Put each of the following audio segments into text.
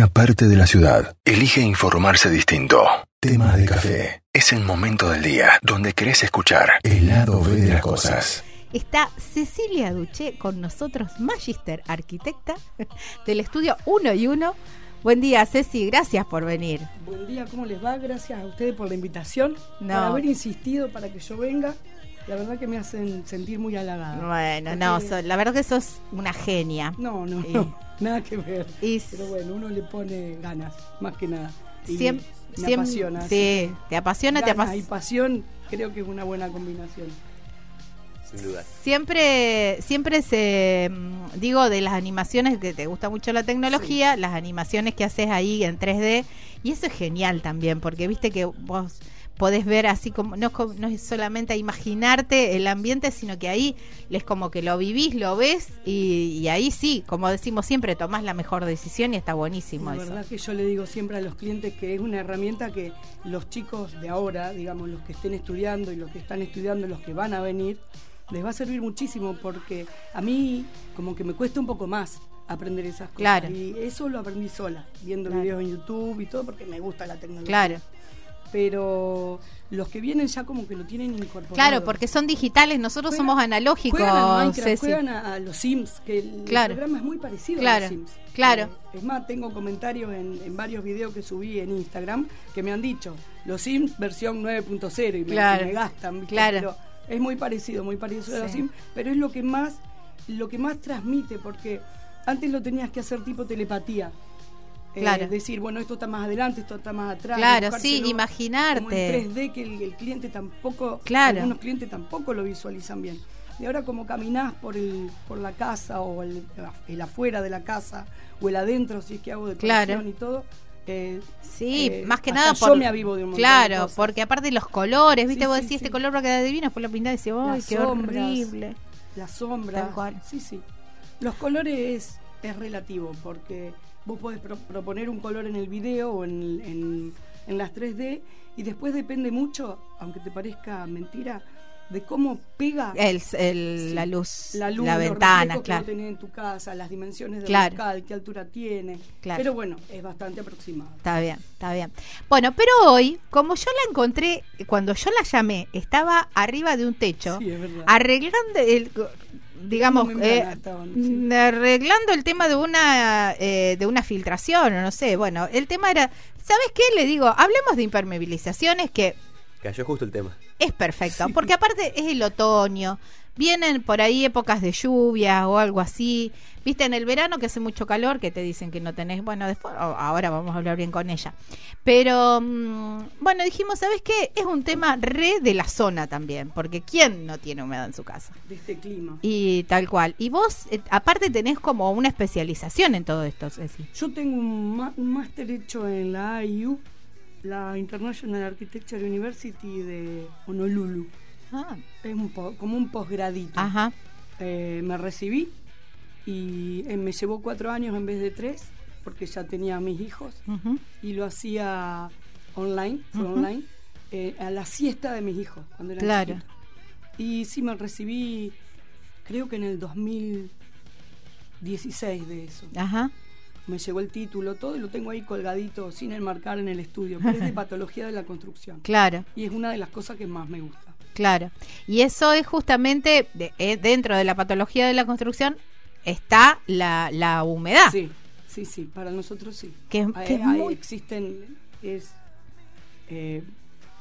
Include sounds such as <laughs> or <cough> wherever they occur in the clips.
una parte de la ciudad elige informarse distinto. Tema de café. Es el momento del día donde querés escuchar el lado B de las cosas. Está Cecilia Duché con nosotros, Magister Arquitecta <laughs> del estudio 1 y 1. Buen día, Ceci, gracias por venir. Buen día, ¿cómo les va? Gracias a ustedes por la invitación, No. por haber insistido para que yo venga. La verdad que me hacen sentir muy halagada. Bueno, no, so- la verdad que sos una genia. No, no, Y- no, <laughs> nada que ver. Y Pero bueno, uno le pone ganas, más que nada. Y siem- me siem- apasiona. Sí, te apasiona, te ganas y apasiona. pasión creo que es una buena combinación. Sin duda. Siempre, siempre se mm, digo de las animaciones que te gusta mucho la tecnología, las animaciones que haces ahí en 3D y eso es genial también porque viste que vos podés ver así como no no es solamente imaginarte el ambiente sino que ahí es como que lo vivís, lo ves y, y ahí sí, como decimos siempre, tomás la mejor decisión y está buenísimo La eso. verdad que yo le digo siempre a los clientes que es una herramienta que los chicos de ahora, digamos, los que estén estudiando y los que están estudiando, los que van a venir, les va a servir muchísimo porque a mí como que me cuesta un poco más aprender esas cosas. Claro. Y eso lo aprendí sola, viendo Claro. videos en YouTube y todo porque me gusta la tecnología. Claro, Pero los que vienen ya como que lo tienen incorporado. claro, porque son digitales, nosotros Juegan- somos analógicos, Juegan al Minecraft, juegan a, a los Sims, que el, Claro. programa es muy parecido Claro, a los Sims. claro. Eh, es más, tengo comentarios en, en varios videos que subí en Instagram que me han dicho, los Sims versión 9.0 y Claro, y me gastan. claro. Pero es muy parecido, muy parecido a los Sí. Sims, pero es lo que más, lo que más transmite, porque antes lo tenías que hacer tipo telepatía. Eh, Claro. decir, bueno, esto está más adelante, esto está más atrás. Claro, sí, imaginarte. como en 3D que el, el cliente tampoco, Claro. algunos clientes tampoco lo visualizan bien. Y ahora como caminás por el, por la casa o el, el afuera de la casa o el adentro, si es que hago de Claro. y todo, eh, Sí, eh, más que nada yo por, me avivo de un montón de Claro, cosas. porque aparte los colores, ¿viste? Sí, Vos sí, decís, este sí. color va a quedar divino, después lo pintás y decís, ¡ay, qué sombras. horrible! las sombras. Tal cual. Sí, sí. Los colores es, es relativo porque vos podés pro- proponer un color en el video o en, en- en las 3D y después depende mucho, aunque te parezca mentira, de cómo pega El, el- Sí. la luz, la luz, la ventana, que claro. tenés en tu casa, las dimensiones del Claro. local, qué altura tiene. Claro. Pero bueno, es bastante aproximado. Está bien, está bien. Bueno, pero hoy, como yo la encontré, cuando yo la llamé, estaba arriba de un techo, Sí, arreglando el digamos eh, sí. mm, arreglando el tema de una eh, de una filtración o no sé bueno el tema era sabes qué le digo hablemos de impermeabilizaciones que Cayó justo el tema. es perfecto, Sí. porque aparte es el otoño, vienen por ahí épocas de lluvia o algo así, viste en el verano que hace mucho calor, que te dicen que no tenés, bueno, después, ahora vamos a hablar bien con ella, pero mm, bueno, dijimos, ¿sabes qué? Es un tema re de la zona también, porque ¿quién no tiene humedad en su casa? De este clima. Y tal cual, y vos eh, aparte tenés como una especialización en todo esto, Ceci. Yo tengo un, un máster hecho en la IU, la International Architecture University de Honolulu. Es un po- como un posgradito. ajá, Eh, me recibí y eh, me llevó cuatro años en vez de tres, porque ya tenía a mis hijos y lo hacía online, fue online, eh, a la siesta de mis hijos, cuando eran Claro. chiquitos. Y sí, me recibí, creo que en el 2016 de eso. ajá, Me llegó el título, todo, y lo tengo ahí colgadito, sin enmarcar en el estudio, pero es de <laughs> patología de la construcción. claro. Y es una de las cosas que más me gusta. Claro. Y eso es justamente de- eh, dentro de la patología de la construcción está la, la humedad. Sí, sí, sí, para nosotros sí. Que- Hay- que es hay- muy- existen, es eh,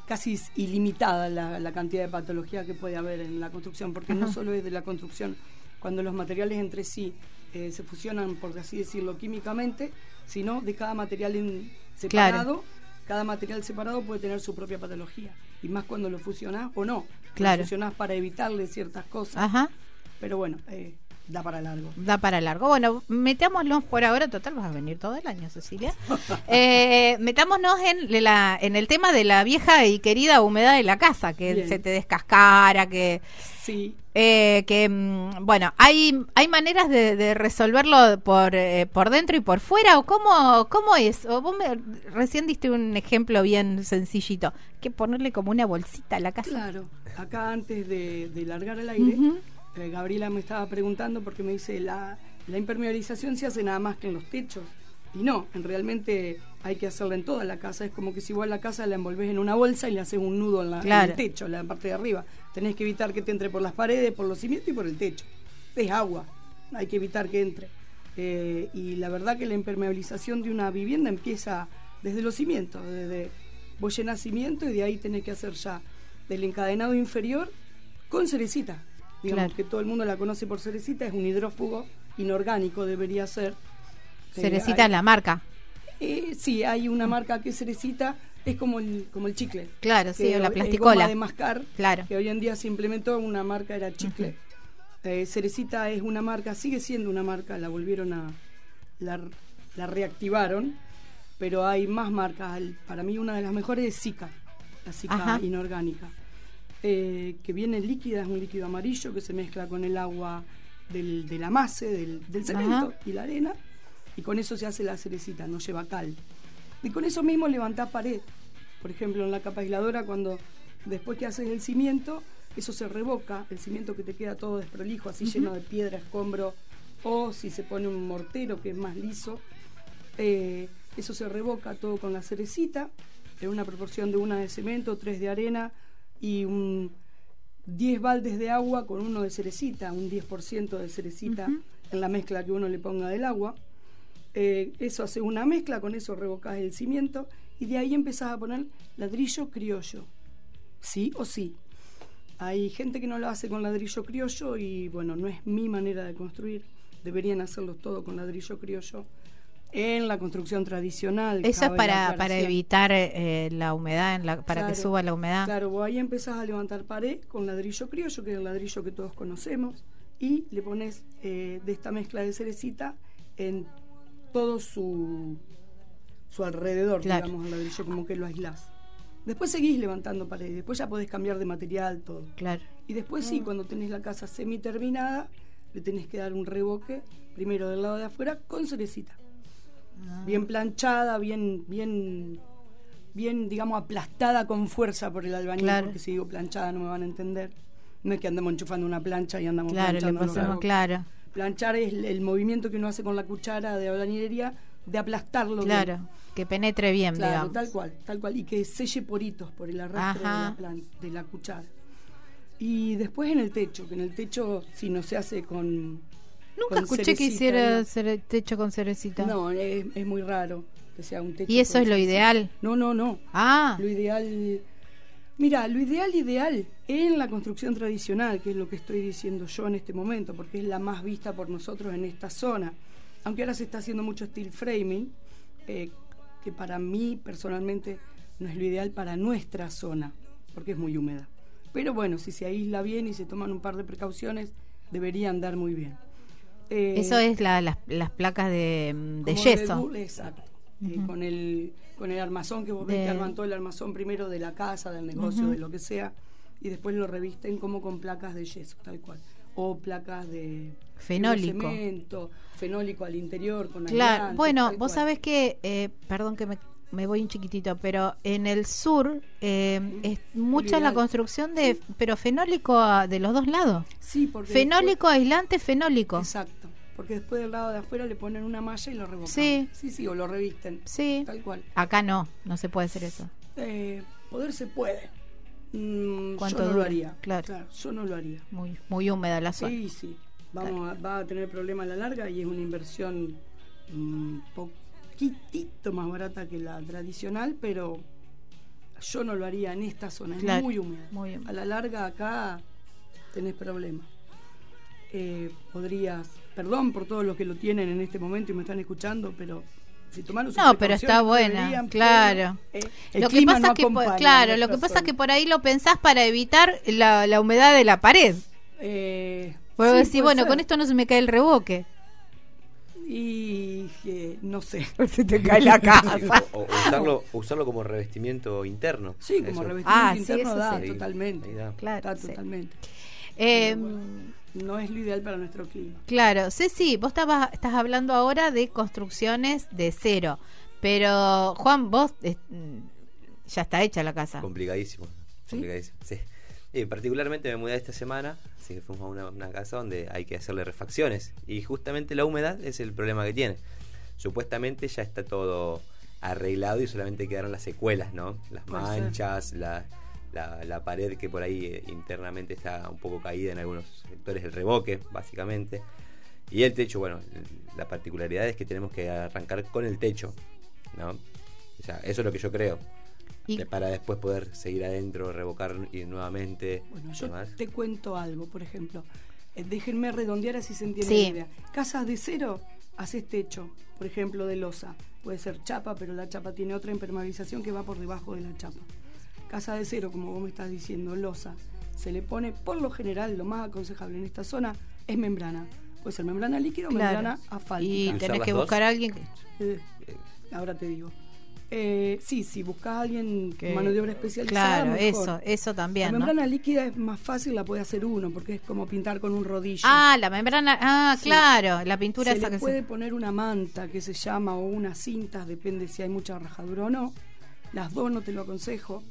casi es ilimitada la, la cantidad de patología que puede haber en la construcción, porque no solo es de la construcción, cuando los materiales entre sí eh, se fusionan, por así decirlo, químicamente, sino de cada material en separado. Cada material separado puede tener su propia patología. Y más cuando lo fusionás o no. Claro. Lo fusionás para evitarle ciertas cosas. Ajá. Pero bueno, eh, da para largo. Da para largo. Bueno, metámonos por ahora, total, vas a venir todo el año, Cecilia. <laughs> Eh, metámonos en, la, en el tema de la vieja y querida humedad de la casa, que Bien. se te descascara, que, Sí, eh, que mm, bueno, hay, hay maneras de, de resolverlo por, eh, por dentro y por fuera, o cómo, cómo es. O vos me, recién diste un ejemplo bien sencillito, que ponerle como una bolsita a la casa. Claro, acá antes de, de largar el aire. Gabriela me estaba preguntando porque me dice, la, la impermeabilización se hace nada más que en los techos Y no, en realmente hay que hacerla en toda la casa. Es como que si vos la casa la envolvés en una bolsa y le haces un nudo en, la, en el techo, en la parte de arriba. Tenés que evitar que te entre por las paredes, por los cimientos y por el techo. Es agua, hay que evitar que entre. Eh, y la verdad que la impermeabilización de una vivienda empieza desde los cimientos, desde vos llenás cimiento y de ahí tenés que hacer ya del encadenado inferior con cerecita. Digamos Claro. que todo el mundo la conoce por cerecita, es un hidrófugo inorgánico, debería ser. Eh, Cerecita hay- es la marca. eh, sí, hay una marca que es cerecita, es como el, como el chicle. Claro, sí, o la plasticola. goma de mascar, Claro. que hoy en día se implementó, una marca era chicle. Eh, cerecita es una marca, sigue siendo una marca, la volvieron a, la, la reactivaron, pero hay más marcas. Para mí una de las mejores es Zika, la Zika Ajá. inorgánica, eh, que viene líquida, es un líquido amarillo que se mezcla con el agua del, de la masa, del, del cemento y la arena, y con eso se hace la cerecita, no lleva cal. Y con eso mismo levantás pared. Por ejemplo, en la capa aisladora, cuando después que haces el cimiento, eso se revoca, el cimiento que te queda todo desprolijo, así lleno de piedra, escombro, o si se pone un mortero que es más liso, eh, eso se revoca todo con la cerecita, en una proporción de una de cemento, tres de arena y un 10 baldes de agua con uno de cerecita, un 10% de cerecita en la mezcla que uno le ponga del agua. Eh, eso hace una mezcla, con eso revocás el cimiento y de ahí empezás a poner ladrillo criollo. Sí o sí. Hay gente que no lo hace con ladrillo criollo y bueno, no es mi manera de construir. Deberían hacerlo todo con ladrillo criollo. En la construcción tradicional. Eso es para, para evitar eh, la humedad, en la, para que suba la humedad. Claro, vos ahí empezás a levantar pared con ladrillo criollo, que es el ladrillo que todos conocemos, y le pones eh, de esta mezcla de cerecita en todo su, su alrededor, Claro. digamos, el ladrillo, como que lo aislás. Después seguís levantando pared, después ya podés cambiar de material, todo. Claro. Y después sí, cuando tenés la casa semi terminada, le tenés que dar un revoque, primero del lado de afuera, con cerecita. Bien planchada, bien, bien, bien, digamos, aplastada con fuerza por el albañil, Claro. porque si digo planchada no me van a entender. No es que andamos enchufando una plancha y andamos Claro, planchando pasamos, claro. Planchar es el, el movimiento que uno hace con la cuchara de albañilería de aplastarlo. bien. Claro, que penetre bien, Claro, digamos. tal cual, tal cual. Y que selle poritos por el arrastre de la, plan- de la cuchara. Y después en el techo, que en el techo si no se hace con... Nunca con escuché que hiciera ¿no? cere- techo con cerecita. No, es, es muy raro que sea un techo. ¿Y eso con es lo cerecita. ideal? No, no, no. Ah, Lo ideal... Mira, lo ideal, ideal, en la construcción tradicional, que es lo que estoy diciendo yo en este momento, porque es la más vista por nosotros en esta zona. Aunque ahora se está haciendo mucho steel framing, eh, que para mí personalmente no es lo ideal para nuestra zona, porque es muy húmeda. Pero bueno, si se aísla bien y se toman un par de precauciones, debería andar muy bien. Eh, eso es la- las, las placas de, mm, de yeso. Bull, exacto. Eh, con el con el armazón que vos ves que arman todo el armazón primero de la casa, del negocio, de lo que sea, y después lo revisten como con placas de yeso, tal cual. O placas de Fenólico. de cemento, fenólico al interior con Claro, bueno, vos cual. sabés que, eh, perdón que me, me voy un chiquitito, pero en el sur eh, es mucha la construcción de, pero fenólico de los dos lados. Sí, porque Fenólico, aislante, fenólico. exacto, porque después del lado de afuera le ponen una malla y lo revocan. Sí. sí, sí, o lo revisten. Sí. Tal cual. Acá no, no se puede hacer eso. Eh, poder se puede. Mm, ¿Cuánto yo no lo haría. Claro. yo no lo haría. Muy, muy húmeda la zona. Sí, sí. Vamos a, va a tener problemas a la larga y es una inversión un poquitito más barata que la tradicional, pero yo no lo haría en esta zona, es Claro, muy húmeda. muy húmeda. A la larga acá tenés problemas. Eh, podrías, perdón por todos los que lo tienen en este momento y me están escuchando, pero si No, pero está buena, claro. pero, eh, Lo que pasa no que claro, lo que pasa es que por ahí lo pensás para evitar la, la humedad de la pared. Eh, Puedo sí, decir, puede bueno, ser. con esto no se me cae el revoque. Y eh, no sé. <laughs> Se te cae la casa. <laughs> O, o usarlo, como revestimiento interno. Sí, como Eso. revestimiento Ah, sí, interno eso da, sí. totalmente. Ahí da. Claro, Da sí. totalmente. Eh, No es lo ideal para nuestro clima. Claro, Ceci, vos estabas, estás hablando ahora de construcciones de cero, pero Juan, vos eh, mm, ya está hecha la casa. Complicadísimo. ¿Sí? Complicadísimo. Sí. Y particularmente me mudé esta semana, así que fuimos a una, una casa donde hay que hacerle refacciones. Y justamente la humedad es el problema que tiene. supuestamente ya está todo arreglado y solamente quedaron las secuelas, ¿no? Las manchas, la, la, la pared que por ahí eh, internamente está un poco caída en algunos sectores del revoque, básicamente. Y el techo, bueno, la particularidad es que tenemos que arrancar con el techo, ¿no? O sea, eso es lo que yo creo. Y- para después poder seguir adentro, revocar y nuevamente. Bueno, yo demás. te cuento algo, por ejemplo. Eh, déjenme redondear así se entiende Sí. la idea. Casas de cero, haces techo, por ejemplo, de losa. Puede ser chapa, pero la chapa tiene otra impermeabilización que va por debajo de la chapa. Casa de cero, como vos me estás diciendo, losa. Se le pone, por lo general, lo más aconsejable en esta zona es membrana. Puede ser membrana líquida o Claro. membrana asfáltica. Y ¿Usar tenés que dos? buscar a alguien que... Eh, ahora te digo. Eh, sí, si buscas a alguien que- mano de obra especializada, Claro, mejor. eso, eso La también, ¿no? membrana líquida es más fácil, la puede hacer uno, porque es como pintar con un rodillo. Ah, la membrana, ah, Sí. claro, la pintura se esa le que puede se... poner una manta que se llama o unas cintas, depende si hay mucha rajadura o no. Las dos no te lo aconsejo,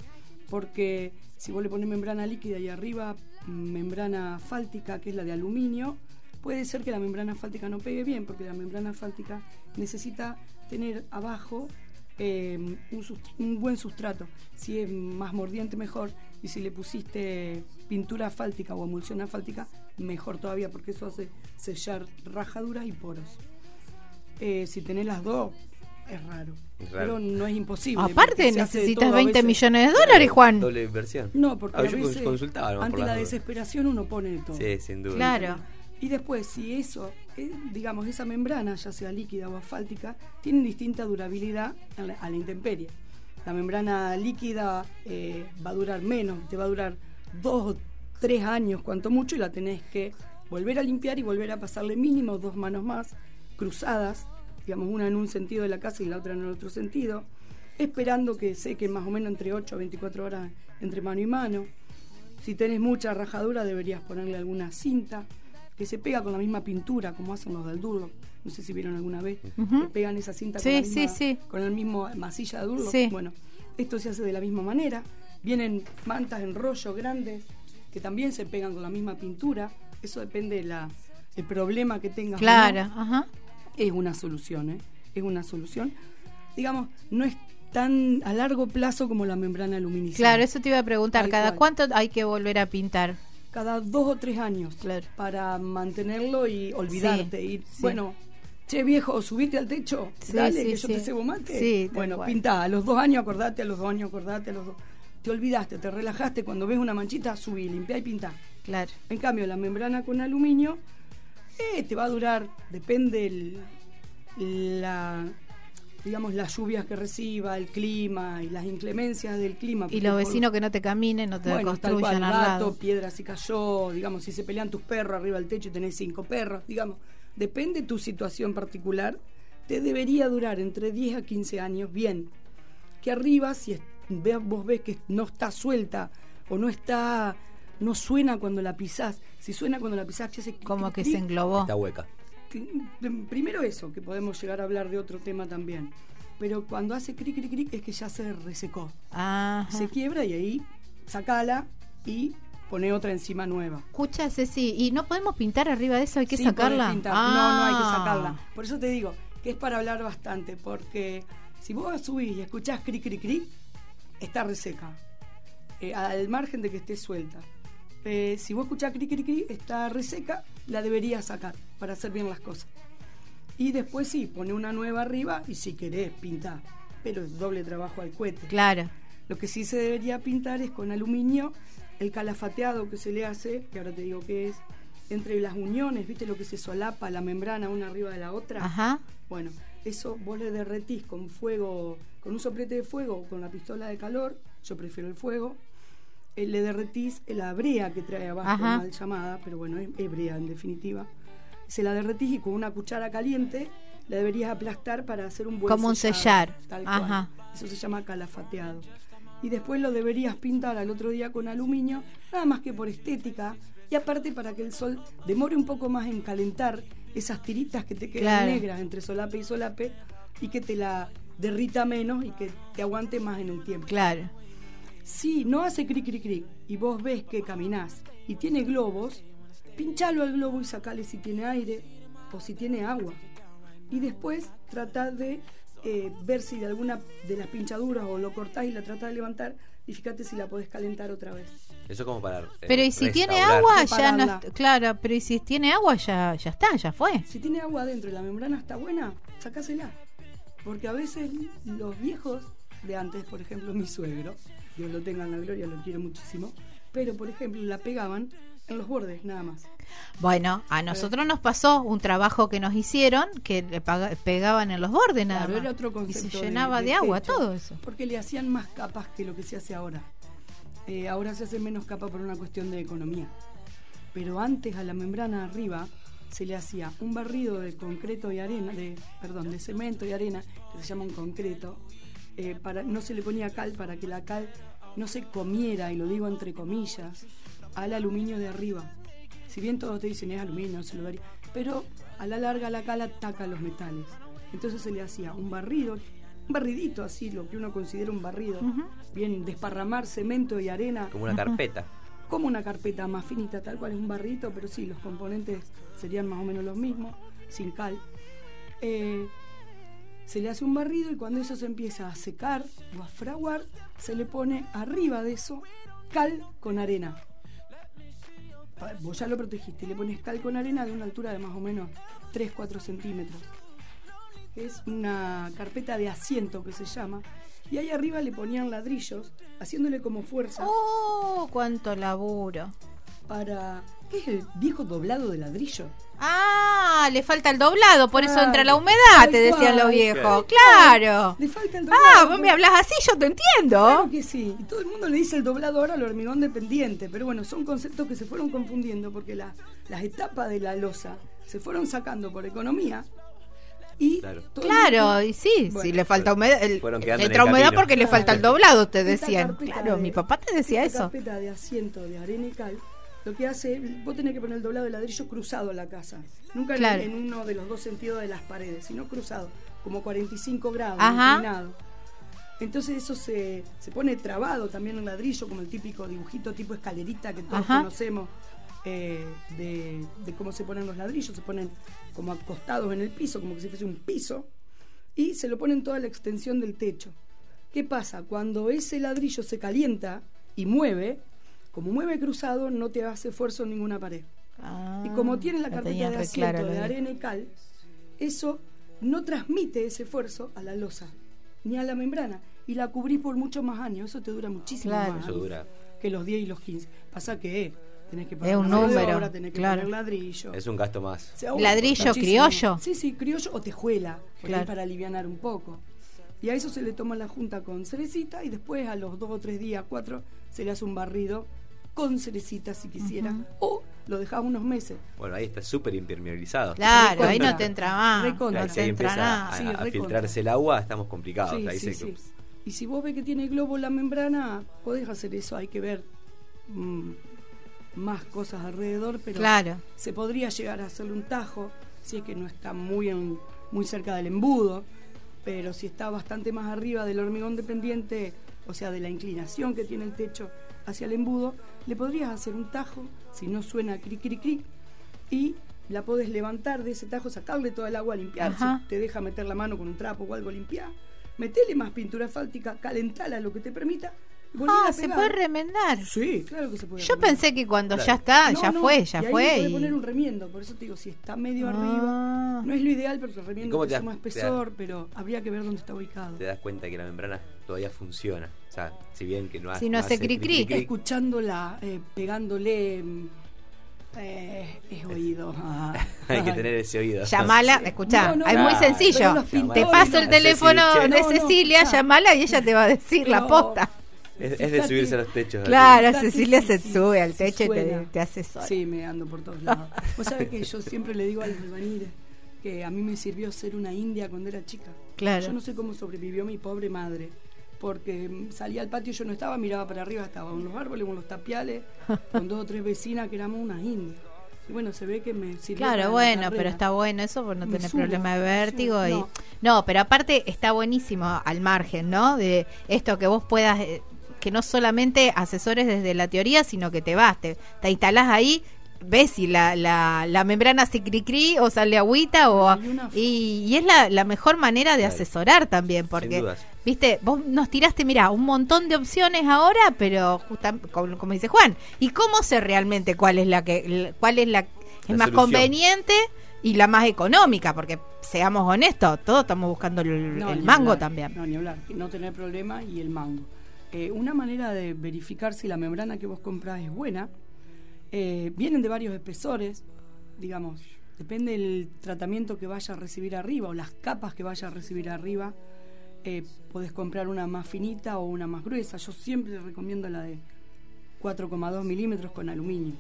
porque si vos le pones membrana líquida y arriba membrana asfáltica, que es la de aluminio, puede ser que la membrana asfáltica no pegue bien, porque la membrana asfáltica necesita tener abajo eh, un, buen sustrato. Si es más mordiente, mejor. Y si le pusiste pintura asfáltica o emulsión asfáltica, mejor todavía, porque eso hace sellar rajaduras y poros. Eh, si tenés las dos, es raro. Pero no es imposible. Aparte necesitas todo a 20 veces. millones de dólares, Juan. Doble inversión. No, porque Ah, a veces, consultaba ante la desesperación uno pone de todo. Sí, sin duda. Claro. Y después, si eso, eh, digamos, esa membrana, ya sea líquida o asfáltica, tiene distinta durabilidad a la, a la intemperie. La membrana líquida eh, va a durar menos, te va a durar dos o tres años, cuanto mucho, y la tenés que volver a limpiar y volver a pasarle mínimo dos manos más, cruzadas, digamos, una en un sentido de la casa y la otra en el otro sentido, esperando que seque más o menos entre 8 a 24 horas entre mano y mano. Si tenés mucha rajadura deberías ponerle alguna cinta que se pega con la misma pintura como hacen los del Durlock. No sé si vieron alguna vez. Que pegan esa cinta Sí, con, la misma- sí. con el mismo masilla de Durlock. Bueno, esto se hace de la misma manera. Vienen mantas en rollo grandes que también se pegan con la misma pintura. Eso depende del el problema que tengas. no Claro, ajá. Es una solución, ¿eh? Es una solución. Digamos, no es tan a largo plazo como la membrana aluminizada. Claro, eso te iba a preguntar, Tal ¿cada cual. cuánto hay que volver a pintar? Cada dos o tres años Claro. para mantenerlo y olvidarte. Sí, y sí. bueno, che viejo, subiste al techo, Sí, dale, que yo te cebo mate. Sí, bueno, cual. pintá, a los dos años acordate, a los dos años acordate, a los dos. Te olvidaste, te relajaste, cuando ves una manchita, subí, limpiá y pintá. Claro. En cambio, la membrana con aluminio eh, te va a durar, depende el- la, digamos, las lluvias que reciba, el clima y las inclemencias del clima. Y los por- vecinos que no te caminen, no te bueno, tal cual, construyan al gato, lado. piedra si cayó, digamos, si se pelean tus perros arriba del techo y tenés cinco perros, digamos, depende tu situación particular, te debería durar entre 10 a 15 años bien. Que arriba, si es- vos ves que no está suelta o no está, no suena cuando la pisás, si suena cuando la pisás, che, hace Como que clic, se englobó. Está hueca. que- primero eso, que podemos llegar a hablar de otro tema también. Pero cuando hace cric, cric, cric, es que ya se resecó Ajá. se quiebra y ahí sacala y pone otra encima nueva. Escucha, Ceci, ¿y no podemos pintar arriba de eso? ¿Hay que Sí, sacarla? No, no hay que Ah. sacarla. Por eso te digo que es para hablar bastante, porque si vos subís y escuchás cri cri cri, está reseca. Eh, al margen de que esté suelta. Eh, si vos escuchás cri cri cri, está reseca, la deberías sacar para hacer bien las cosas. Y después sí, pone una nueva arriba y si querés pintar. Pero es doble trabajo al cohete. Claro. Lo que sí se debería pintar es con aluminio el calafateado que se le hace, que ahora te digo qué es, entre las uniones, ¿viste lo que se solapa la membrana una arriba de la otra? Ajá. Bueno, eso vos le derretís con fuego, con un soplete de fuego o con la pistola de calor, yo prefiero el fuego, eh, le derretís la brea que trae abajo, Ajá. mal llamada, pero bueno, es, es brea en definitiva. Se la derretís y con una cuchara caliente la deberías aplastar para hacer un buen Como un sellar. Tal cual. Ajá. Eso se llama calafateado. Y después lo deberías pintar al otro día con aluminio, nada más que por estética. Y aparte para que el sol demore un poco más en calentar esas tiritas que te quedan Claro. negras entre solape y solape y que te la derrita menos y que te aguante más en el tiempo. Claro. Si no hace cric cric cric y vos ves que caminás y tiene globos, pinchalo al globo y sacale si tiene aire o si tiene agua. y después tratás de eh, ver si de alguna de las pinchaduras o lo cortás y la tratás de levantar y fíjate si la podés calentar otra vez. Eso como para. eh, Pero y si tiene agua, ya no. Claro, pero y si tiene agua, ya, ya está, ya fue. Si tiene agua adentro y la membrana está buena, sacásela. Porque a veces los viejos de antes, por ejemplo mi suegro, Dios lo tenga en la gloria, lo quiero muchísimo, pero por ejemplo la pegaban en los bordes nada más. Bueno, a nosotros nos pasó un trabajo que nos hicieron que le pegaban en los bordes nada Claro, más. era otro y concepto se llenaba de, de agua techo. todo eso. Porque le hacían más capas que lo que se hace ahora. Eh, ahora se hace menos capa por una cuestión de economía. Pero antes a la membrana arriba se le hacía un barrido de concreto y arena, de, perdón, de cemento y arena, que se llama un concreto. eh, para, no se le ponía cal para que la cal no se comiera, y lo digo entre comillas, al aluminio de arriba. Si bien todos te dicen es aluminio, se lo daría, pero a la larga la cal ataca los metales. Entonces se le hacía un barrido, un barridito así, lo que uno considera un barrido, bien desparramar cemento y arena, Como una carpeta. como una carpeta más finita, tal cual es un barrito, pero sí, los componentes serían más o menos los mismos, sin cal. Eh, se le hace un barrido y cuando eso se empieza a secar o a fraguar, se le pone arriba de eso cal con arena. Vos ya lo protegiste, le pones cal con arena de una altura de más o menos 3-4 centímetros. Es una carpeta de asiento que se llama. Y ahí arriba le ponían ladrillos, haciéndole como fuerza Oh, cuánto laburo. para. ¿Qué es el viejo doblado de ladrillo? Ah, le falta el doblado, por eso entra la humedad, te decían los viejos. Claro. Claro. Le falta el doblado. Ah, vos me hablas así, yo te entiendo. Claro que sí. Y todo el mundo le dice el doblado ahora al hormigón dependiente. Pero bueno, son conceptos que se fueron confundiendo porque la- las etapas de la losa se fueron sacando por economía. Y Claro. Claro, y sí, si Bueno, le falta humedad, el- entra el humedad camino. porque le falta el doblado, te decían. Claro, de- mi papá te decía esta eso. carpeta de asiento de arena y cal, lo que hace, vos tenés que poner el doblado de ladrillo cruzado a la casa. Nunca en- uno de los dos sentidos de las paredes, sino cruzado, como 45 grados, Ajá. inclinado. Entonces eso se, se pone trabado también en ladrillo, como el típico dibujito tipo escalerita que todos Ajá. conocemos eh, de, de cómo se ponen los ladrillos. Se ponen como acostados en el piso, como que si fuese un piso, y se lo ponen toda la extensión del techo. ¿Qué pasa? Cuando ese ladrillo se calienta y mueve, como mueve cruzado, no te hace esfuerzo en ninguna pared. Ah, Y como tiene la carpeta de asiento claro de arena y cal, eso no transmite ese esfuerzo a la losa ni a la membrana y la cubrís por muchos más años. Eso te dura muchísimo Claro. más Eso dura. que los 10 y los 15. Pasa que eh, tenés que pagar Es un número, obra, tenés que claro. poner ladrillo. Es un gasto más. ¿Ladrillo muchísimo. criollo? Sí, sí, criollo o tejuela, Claro. para aliviar un poco. Y a eso se le toma la junta con cerecita y después a los dos o tres días, cuatro, se le hace un barrido con cerecita si quisiera. O lo dejás unos meses. Bueno, ahí está súper impermeabilizado. Claro, ahí no te entra más. Recontra. No Claro, si te ahí entra empieza nada. a, Sí, a recontra. filtrarse el agua, estamos complicados. Sí, ahí sí, se- sí. Y si vos ves que tiene globo la membrana, podés hacer eso. Hay que ver mm, más cosas alrededor, pero Claro. se podría llegar a hacerle un tajo si es que no está muy, en- muy cerca del embudo, pero si está bastante más arriba del hormigón dependiente, o sea, de la inclinación que tiene el techo hacia el embudo, le podrías hacer un tajo, si no suena cri cri cri, y la podés levantar de ese tajo, sacarle toda el agua, limpiar, Ajá. si te deja meter la mano con un trapo o algo, limpiar, metele más pintura asfáltica, calentala lo que te permita, Ah, se puede remendar. Sí, claro que se puede. Yo remendar. pensé que cuando Claro. ya está, No, ya no, fue, ya y ahí fue. y- poner un remiendo, por eso te digo, si está medio Ah. arriba, no es lo ideal porque el ¿Y remiendo te suma te espesor, pero habría que ver dónde está ubicado. te das cuenta que la membrana todavía funciona. O sea, si bien que no, ha- Si no hace cri-cri. cri-cri-cri, Escuchándola, eh, pegándole, mm, eh, es oído. ah. hay que tener ese oído. Llamala, escuchá, No, no, es no, muy sencillo. Te paso no. el teléfono de No, no, Cecilia, llamala y ella te va a decir la posta. Es, es de subirse a los techos. Claro, Cecilia se sube al techo y te, te asesora. Sí, me ando por todos lados. Vos sabés que yo siempre le digo a los albañiles que a mí me sirvió ser una india cuando era chica. Claro. Yo no sé cómo sobrevivió mi pobre madre. Porque mm, salía al patio, yo no estaba, miraba para arriba, estaba en los árboles, con los tapiales, <laughs> con dos o tres vecinas que éramos unas indias. Y bueno, se ve que me sirvió. Claro, la bueno, carrera. pero está bueno eso por no Me tener subo, problema de vértigo. subo. y No. no, pero aparte está buenísimo al margen, ¿no? De esto que vos puedas, eh, que no solamente asesores desde la teoría, sino que te vas, te, te instalás ahí, ves si la, la, la membrana se cri o sale agüita o y, y es la, la mejor manera de asesorar también porque viste vos nos tiraste mira un montón de opciones ahora pero justamente como, como dice Juan y cómo sé realmente cuál es la que cuál es la, es La más solución. conveniente y la más económica porque seamos honestos todos estamos buscando el, No, el mango hablar, también No, ni hablar, no tener problema y el mango. Eh, una manera de verificar si la membrana que vos comprás es buena, eh, vienen de varios espesores, digamos, depende del tratamiento que vaya a recibir arriba o las capas que vaya a recibir arriba. Eh, podés comprar una más finita o una más gruesa. Yo siempre recomiendo la de 4,2 milímetros con aluminio.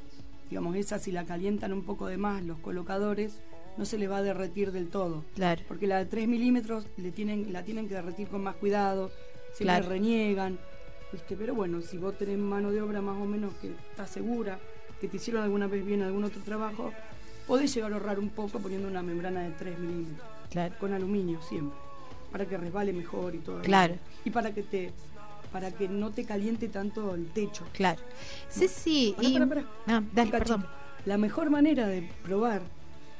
Digamos, esa si la calientan un poco de más los colocadores, no se le va a derretir del todo. claro Porque la de 3 milímetros le tienen, la tienen que derretir con más cuidado, siempre Claro. reniegan. ¿Viste? Pero bueno, si vos tenés mano de obra más o menos que está segura, que te hicieron alguna vez bien algún otro trabajo, podés llegar a ahorrar un poco poniendo una membrana de 3 milímetros, claro con aluminio siempre, para que resbale mejor y todo. Claro. Y para que te para que no te caliente tanto el techo. claro sí sí Pará, y pará, pará. Ah, dale perdón La mejor manera de probar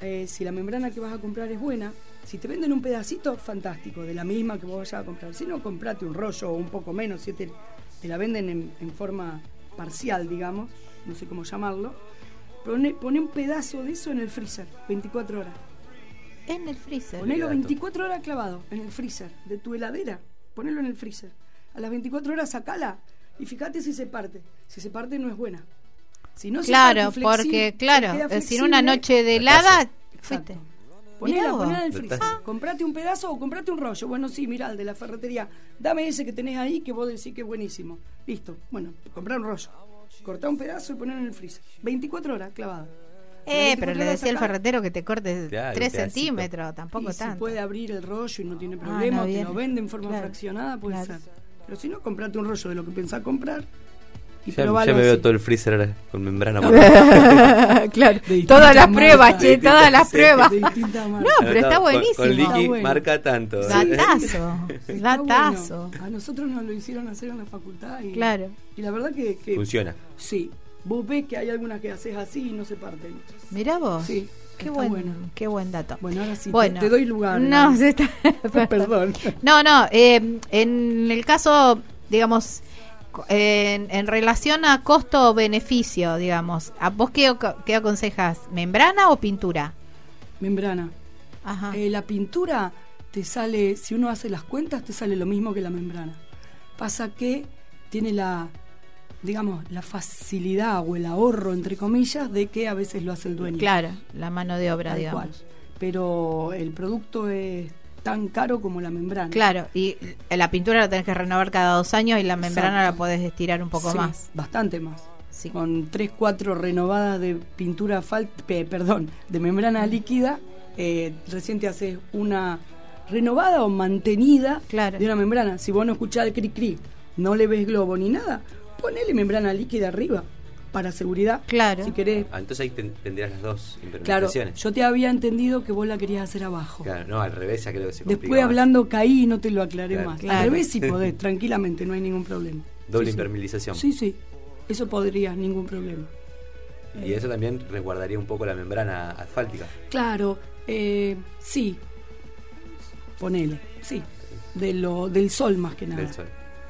eh, si la membrana que vas a comprar es buena, si te venden un pedacito, fantástico, de la misma que vos vayas a comprar. Si no, comprate un rollo o un poco menos, si te, te la venden en, en forma parcial, digamos, no sé cómo llamarlo. Pone, pone un pedazo de eso en el freezer, 24 horas. en el freezer Ponelo dato. 24 horas clavado en el freezer de tu heladera. Ponelo en el freezer. A las 24 horas sacala y fíjate si se parte. Si se parte no es buena. Si no se Claro, parte flexi- porque, se claro, decir, una flexible, noche de helada, fuiste. Ponela, ponela en el freezer. Fantástico. Comprate un pedazo o comprate un rollo. Bueno, sí, mirá, el de la ferretería. Dame ese que tenés ahí que vos decís que es buenísimo. Listo. Bueno, comprar un rollo. Cortá un pedazo y ponerlo en el freezer. 24 horas clavado. Eh, pero le decía el ferretero que te corte Claro, 3 un pedacito. centímetros, tampoco y si tanto. puede abrir el rollo y no tiene Ah, problema, no, o te bien. lo vende en forma Claro. fraccionada, puede Claro. ser. Pero si no, comprate un rollo de lo que pensás comprar y Ya, me veo todo el freezer con membrana. por- <laughs> claro, todas las pruebas, che, todas las pruebas. No, pero está Con- buenísimo. Con, Está bueno. marca tanto. Datazo, Está datazo. bueno. A nosotros nos lo hicieron hacer en la facultad y, Claro. y la verdad que, que Funciona. sí. Vos ves que hay algunas que haces así y no se parten. Mirá vos. Sí, Qué buen, bueno. qué buen dato. Bueno, ahora sí, te- Bueno. te, doy lugar. No, se está- <laughs> Perdón. No, no, eh, en el caso, digamos, en, en relación a costo-beneficio, digamos, ¿a vos qué, aconsejas? ¿Membrana o pintura? Membrana. Ajá. Eh, la pintura te sale, si uno hace las cuentas, te sale lo mismo que la membrana. Pasa que tiene la, digamos, la facilidad o el ahorro, entre comillas, de que a veces lo hace el dueño. claro, la mano de obra, Tal digamos. cual. Pero el producto es tan caro como la membrana. Claro, y la pintura la tenés que renovar cada dos años y la membrana Exacto. la podés estirar un poco Sí, más. Bastante más. Sí. Con 3, 4 renovadas de pintura, fal- perdón, de membrana líquida, eh, recién te haces una renovada o mantenida Claro. de una membrana. Si vos no escuchás el cri cri, no le ves globo ni nada, ponele membrana líquida arriba, para seguridad. Claro. Si querés. Ah, entonces ahí ten- tendrías las dos Claro, implementaciones. yo te había entendido que vos la querías hacer abajo. Claro, no, al revés ya creo que se Después más. hablando caí y no te lo aclaré Claro. más. Claro. Al revés sí <laughs> podés, tranquilamente, no hay ningún problema. Doble Sí, sí. impermeabilización. Sí, sí, eso podrías, ningún problema. Y eso también resguardaría un poco la membrana asfáltica. Claro, eh, sí, ponele, sí, de lo, del sol más que nada. Del sol.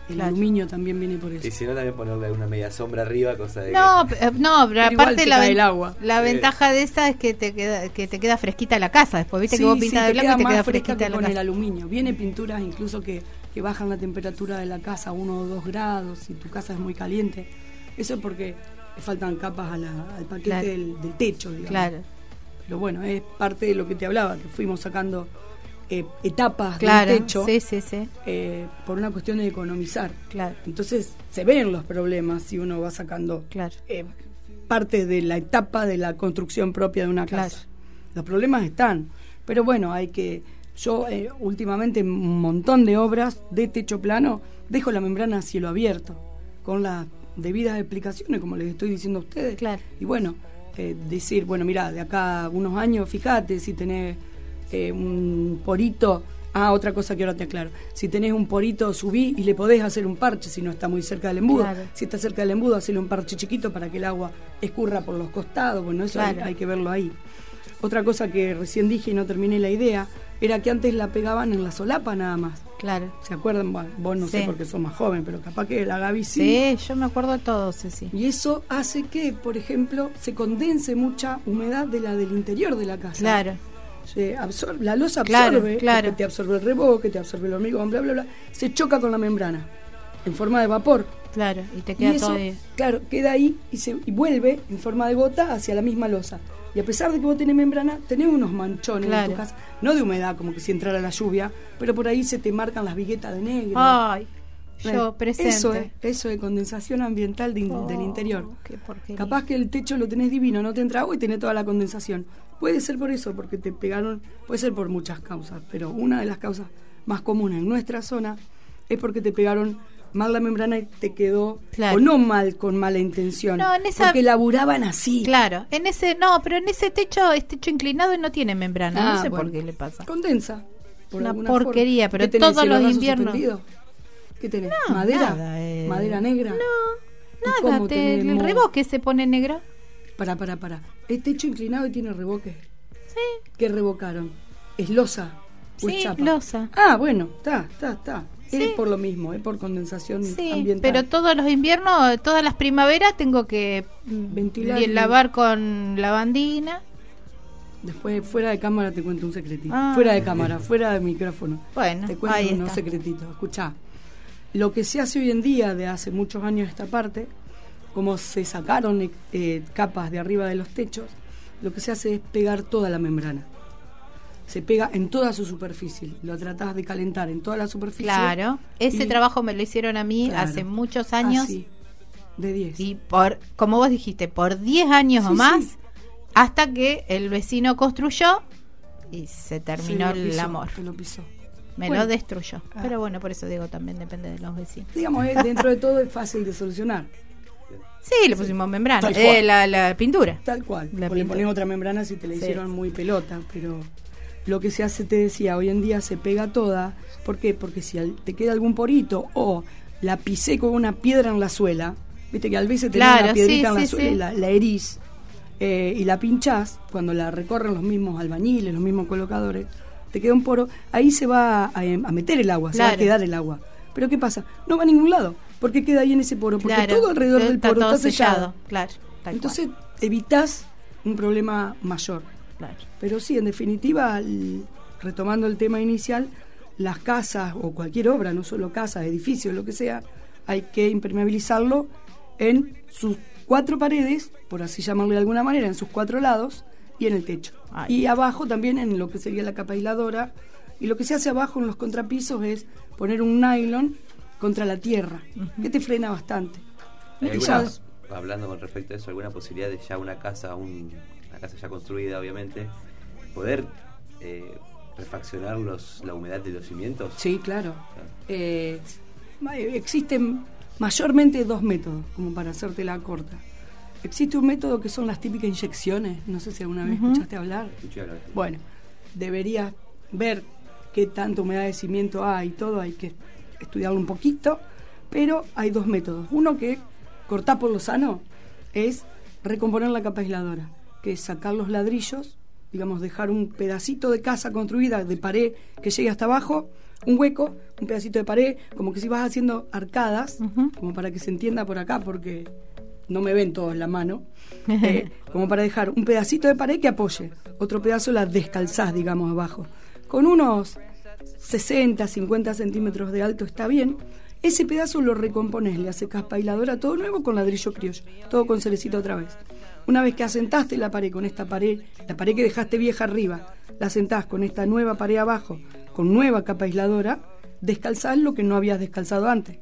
El Claro. aluminio también viene por eso. Y si no, también ponerle una media sombra arriba, cosa de No, que... eh, no, pero Pero igual aparte te la, ven- el agua. la Sí. ventaja de esa es que te queda que te queda fresquita la casa. Después viste Sí, que vos pintas te de blanco y te más queda fresquita que la con el casa. aluminio. Viene pinturas incluso que, que bajan la temperatura de la casa a uno o dos grados si tu casa es muy caliente. Eso es porque le faltan capas a la- al paquete Claro. del, del techo, digamos. Claro, Pero bueno, es parte de lo que te hablaba, que fuimos sacando eh, etapas claro. del techo Sí, sí, sí. eh, por una cuestión de economizar. Claro, Entonces se ven los problemas si uno va sacando claro. eh, parte de la etapa de la construcción propia de una casa. Los problemas están, pero bueno, hay que... Yo eh, últimamente en un montón de obras de techo plano dejo la membrana a cielo abierto, con las debidas explicaciones, como les estoy diciendo a ustedes. Claro. Y bueno, eh, decir, bueno, mira, de acá a unos años, fíjate si tenés eh, un porito Ah, otra cosa que ahora te aclaro. Si tenés un porito, subí y le podés hacer un parche si no está muy cerca del embudo. Claro. Si está cerca del embudo, hacele un parche chiquito para que el agua escurra por los costados. Bueno, eso hay- Claro. hay que verlo ahí. Otra cosa que recién dije y no terminé la idea, era que antes la pegaban en la solapa nada más. Claro. ¿Se acuerdan? Bueno, vos no sé porque sos más joven, pero capaz que la Gaby sí. Sí, yo me acuerdo de todo, Ceci. Y eso hace que, por ejemplo, se condense mucha humedad de la del interior de la casa. Claro. Se absorbe, la losa Claro, absorbe, claro. porque te absorbe el reboque, te absorbe el hormigón, bla, bla, bla. Se choca con la membrana en forma de vapor. Claro, y te Y queda eso, ahí. claro, queda ahí y, se, y vuelve en forma de gota hacia la misma losa. Y a pesar de que vos tenés membrana, tenés unos manchones en Claro. tu casa. No de humedad, como que si entrara la lluvia, pero por ahí se te marcan las viguetas de negro. Ay, yo presente. Eso es, eso es condensación ambiental de in- Oh, del interior. qué. Capaz que el techo lo tenés divino, no te entra agua y tenés toda la condensación. Puede ser por eso, porque te pegaron, puede ser por muchas causas, pero una de las causas más comunes en nuestra zona es porque te pegaron mal la membrana y te quedó, Claro. o no mal, con mala intención, No, en esa- porque laburaban así. Claro, en ese, no, pero en ese techo es techo inclinado y no tiene membrana. Ah, no sé bueno. por qué le pasa. Condensa. por Una porquería, forma. pero ¿Qué tenés, todos los inviernos-? ¿Qué tenés? No, ¿Madera? nada, eh. ¿Madera negra? No, ¿Y Nada, te- el reboque se pone negro. Para, para, para. Es techo inclinado y tiene revoque. Sí, ¿Qué revocaron? ¿Es losa? ¿O es sí, chapa? losa. Ah, bueno, está, está, está. Sí. Es por lo mismo, es por condensación Sí, ambiental. pero todos los inviernos, todas las primaveras tengo que Ventilar y- lavar con lavandina. Después, fuera de cámara, te cuento un secretito. Ah. Fuera de cámara, fuera de micrófono. Bueno, te cuento ahí unos está. secretitos. Escuchá. Lo que se hace hoy en día, de hace muchos años esta parte, como se sacaron eh, capas de arriba de los techos, lo que se hace es pegar toda la membrana. Se pega en toda su superficie. Lo tratás de calentar en toda la superficie. Claro, ese y- trabajo me lo hicieron a mí Claro. hace muchos años Así, de 10. y por, como vos dijiste, por 10 años Sí, o más, sí. hasta que el vecino construyó y se terminó el pisó, amor. lo pisó. Me Bueno. lo destruyó. Ah. Pero bueno, por eso digo, también depende de los vecinos. Digamos, eh, dentro de todo es fácil de solucionar. Sí, le pusimos membrana, eh, la, la pintura. Tal cual. La o le pintura. pones otra membrana si te la Sí. hicieron muy pelota, pero lo que se hace, te decía, hoy en día se pega toda. ¿Por qué? Porque si te queda algún porito o la pisé con una piedra en la suela, viste que a veces tenés Claro, una piedrita sí, en la suela y la, la herís eh, y la pinchás, cuando la recorren los mismos albañiles, los mismos colocadores, te queda un poro, ahí se va a, a meter el agua, se va a quedar el agua. Pero ¿qué pasa? No va a ningún lado, porque queda ahí en ese poro, porque Claro, todo alrededor del está poro todo está sellado. Claro, tal Entonces cual, evitas un problema mayor. claro. Pero sí, en definitiva, el- retomando el tema inicial, las casas o cualquier obra, no solo casas, edificios, lo que sea, hay que impermeabilizarlo en sus cuatro paredes, por así llamarlo de alguna manera, en sus cuatro lados y en el techo. Ay. Y abajo también en lo que sería la capa aisladora. Y lo que se hace abajo en los contrapisos es poner un nylon contra la tierra, que te frena bastante. ¿Hay Y ya- alguna, hablando con respecto a eso, alguna posibilidad de ya una casa, un- una casa ya construida, obviamente, poder eh, refaccionar los, la humedad de los cimientos? Sí, claro. Eh, ma- existen mayormente dos métodos, como para hacerte la corta. Existe un método que son las típicas inyecciones, no sé si alguna vez escuchaste hablar. Escuché hablar. Bueno, deberías ver qué tanta humedad de cimiento hay y todo, hay que estudiarlo un poquito, pero hay dos métodos. Uno que cortar por lo sano es recomponer la capa aisladora, que es sacar los ladrillos, digamos, dejar un pedacito de casa construida de pared que llegue hasta abajo, un hueco, un pedacito de pared, como que si vas haciendo arcadas, como para que se entienda por acá, porque no me ven todos la mano, <laughs> eh, como para dejar un pedacito de pared que apoye, otro pedazo la descalzás, digamos, abajo. Con unos 60, 50 centímetros de alto está bien. Ese pedazo lo recompones, le hace caspa aisladora todo nuevo con ladrillo criollo, todo con cerecita otra vez. Una vez que asentaste la pared con esta pared, la pared que dejaste vieja arriba, la asentás con esta nueva pared abajo, con nueva capa aisladora, descalzás lo que no habías descalzado antes.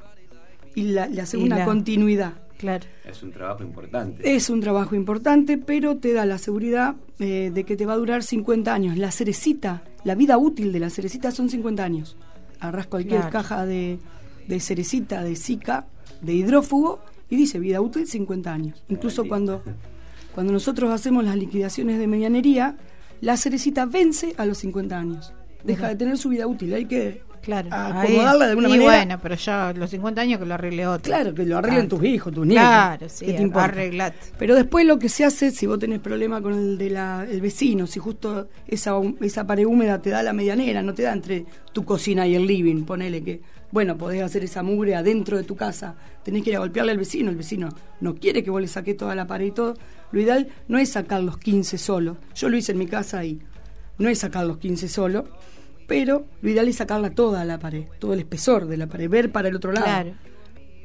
Y la- le haces una la- continuidad. Claro. Es un trabajo importante. Es un trabajo importante, pero te da la seguridad eh, de que te va a durar 50 años. La cerecita, la vida útil de la cerecita son 50 años. Agarrás cualquier Claro. caja de, de cerecita, de zika, de hidrófugo y dice vida útil 50 años. Incluso Garantía. cuando, cuando nosotros hacemos las liquidaciones de medianería, la cerecita vence a los 50 años. deja de tener su vida útil. Hay que Claro. acomodarla Ahí- de alguna y manera. bueno, pero ya los 50 años que lo arregle otro. Claro, que lo arreglen tus hijos, tus nietos. Claro, sí, ¿qué te arreglate. Pero después lo que se hace, si vos tenés problema con el de la, el vecino, si justo esa, esa pared húmeda te da la medianera, no te da entre tu cocina y el living, ponele que, bueno, podés hacer esa mugre adentro de tu casa, tenés que ir a golpearle al vecino, el vecino no quiere que vos le saques toda la pared y todo. Lo ideal no es sacar los 15 solo. Yo lo hice en mi casa y no es sacar los 15 solo, pero lo ideal es sacarla toda la pared, todo el espesor de la pared, ver para el otro lado. Claro.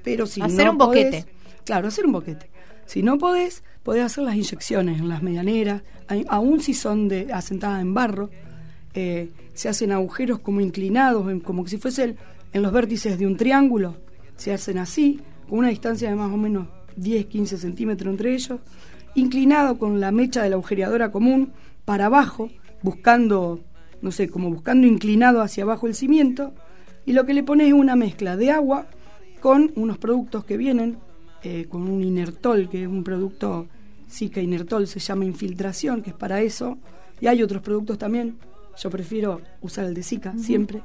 Pero si Hacer no un boquete. podés- claro, hacer un boquete. Si no podés, podés hacer las inyecciones en las medianeras, aún si son de asentadas en barro, eh, se hacen agujeros como inclinados, como si fuesen en los vértices de un triángulo, se hacen así, con una distancia de más o menos 10, 15 centímetros entre ellos, inclinado con la mecha de la agujereadora común para abajo, buscando, no sé, como buscando inclinado hacia abajo el cimiento, y lo que le pones es una mezcla de agua con unos productos que vienen, eh, con un inertol, que es un producto, Zika inertol, se llama infiltración, que es para eso, y hay otros productos también, yo prefiero usar el de Zika siempre,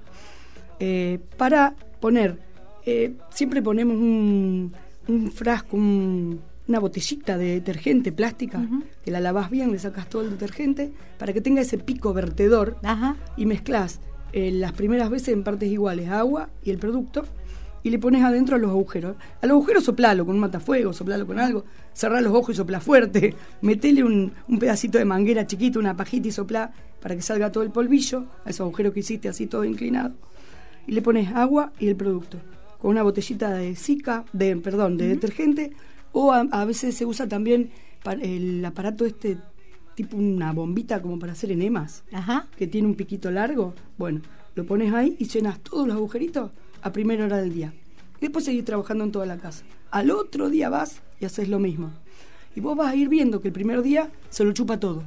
eh, para poner, eh, siempre ponemos un, un frasco, un- una botellita de detergente plástica, que la lavas bien, le sacas todo el detergente, para que tenga ese pico vertedor Ajá. y mezclas eh, las primeras veces en partes iguales agua y el producto y le pones adentro a los agujeros. A los agujeros soplalo con un matafuego, soplalo con algo, cerrá los ojos y sopla fuerte, <laughs> metele un, un pedacito de manguera chiquito, una pajita y sopla para que salga todo el polvillo, a esos agujeros que hiciste así todo inclinado. Y le pones agua y el producto, con una botellita de Zika, de, perdón, de detergente, o a, a veces se usa también el aparato este tipo una bombita como para hacer enemas Ajá. que tiene un piquito largo, bueno, lo pones ahí y llenas todos los agujeritos a primera hora del día. Y después seguís trabajando en toda la casa. Al otro día vas y haces lo mismo. Y vos vas a ir viendo que el primer día se lo chupa todo.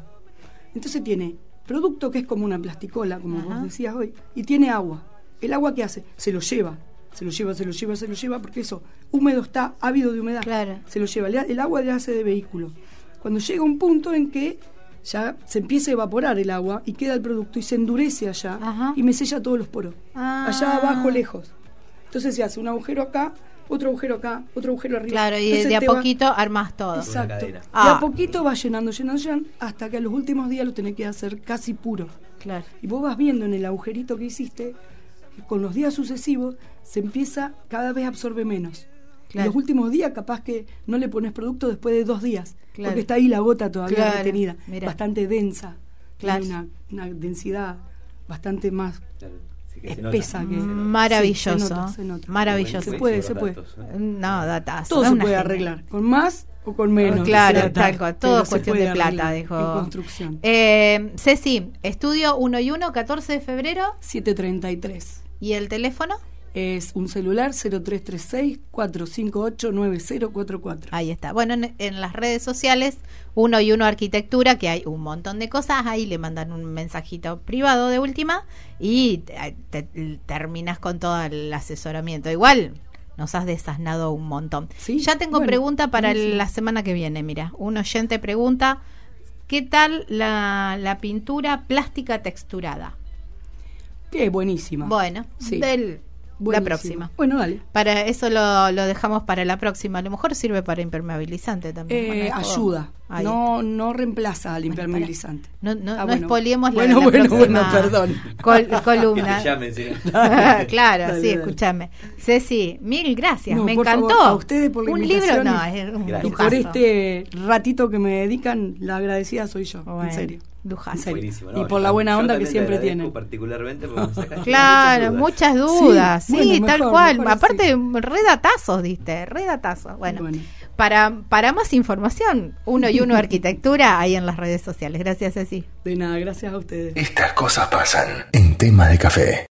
Entonces tiene producto que es como una plasticola, como Ajá. vos decías hoy, y tiene agua. ¿El agua qué hace? Se lo lleva. Se lo lleva, se lo lleva, se lo lleva, porque eso, húmedo está, ávido de humedad. Claro. Se lo lleva. Le- El agua le hace de vehículo. Cuando llega un punto en que ya se empieza a evaporar el agua y queda el producto y se endurece allá Ajá. y me sella todos los poros. Ah. Allá abajo, lejos. Entonces se hace un agujero acá, otro agujero acá, otro agujero arriba. Claro, y Entonces de a te va- poquito armas todo. Exacto. cadena. Y Ah. a poquito va llenando, llenando, llenando, hasta que a los últimos días lo tenés que hacer casi puro. Claro. Y vos vas viendo en el agujerito que hiciste, con los días sucesivos se empieza, cada vez absorbe menos. Claro. Los últimos días capaz que no le pones producto después de dos días, Claro. porque está ahí la gota todavía Claro, retenida, mirá. bastante densa, tiene una, una densidad bastante más Claro, sí que se nota. espesa que... Maravilloso. Sí, se nota, se nota. Maravilloso. Se puede, se puede. Datos, ¿eh? No, datazo. Todo es se puede genia. arreglar, con más o con menos. Claro, tal cual. Todo es cuestión de plata, dijo. En construcción. Eh, Ceci, estudio 1 y 1, 14 de febrero. 733. ¿Y el teléfono? Es un celular 0336-458-9044. Ahí está. Bueno, en, en las redes sociales, uno y uno arquitectura, que hay un montón de cosas, ahí le mandan un mensajito privado de última y te- te- terminas con todo el asesoramiento. Igual nos has desasnado un montón. Sí, Ya tengo bueno, pregunta para la semana que viene, mira. Un oyente pregunta, ¿qué tal la, la pintura plástica texturada? Que buenísima. Bueno, Sí. del- la próxima. Bueno, dale. Para eso lo, lo dejamos para la próxima. A lo mejor sirve para impermeabilizante también. Eh, Bueno, es ayuda. Ahí No, no reemplaza al Bueno, impermeabilizante. No, no, Ah, no bueno. expoliemos la, Bueno, la bueno, bueno, perdón. col- <laughs> columna. <laughs> claro, Dale, sí, dale. escúchame. Ceci, mil gracias, No, me por encantó. favor, a ustedes por la Un libro, no, y- es un. Y por este ratito que me dedican, la agradecida soy yo. Bueno, en serio. Buenísimo, Y por la buena onda que siempre particularmente porque sacaste <laughs> Claro, muchas dudas. muchas dudas, sí, Sí, bueno, tal mejor, cual. mejor Aparte, redatazos, diste, redatazos. Bueno, Bueno. Para, para más información, uno y uno arquitectura ahí en las redes sociales. Gracias, Ceci. De nada, gracias a ustedes. Estas cosas pasan en tema de café.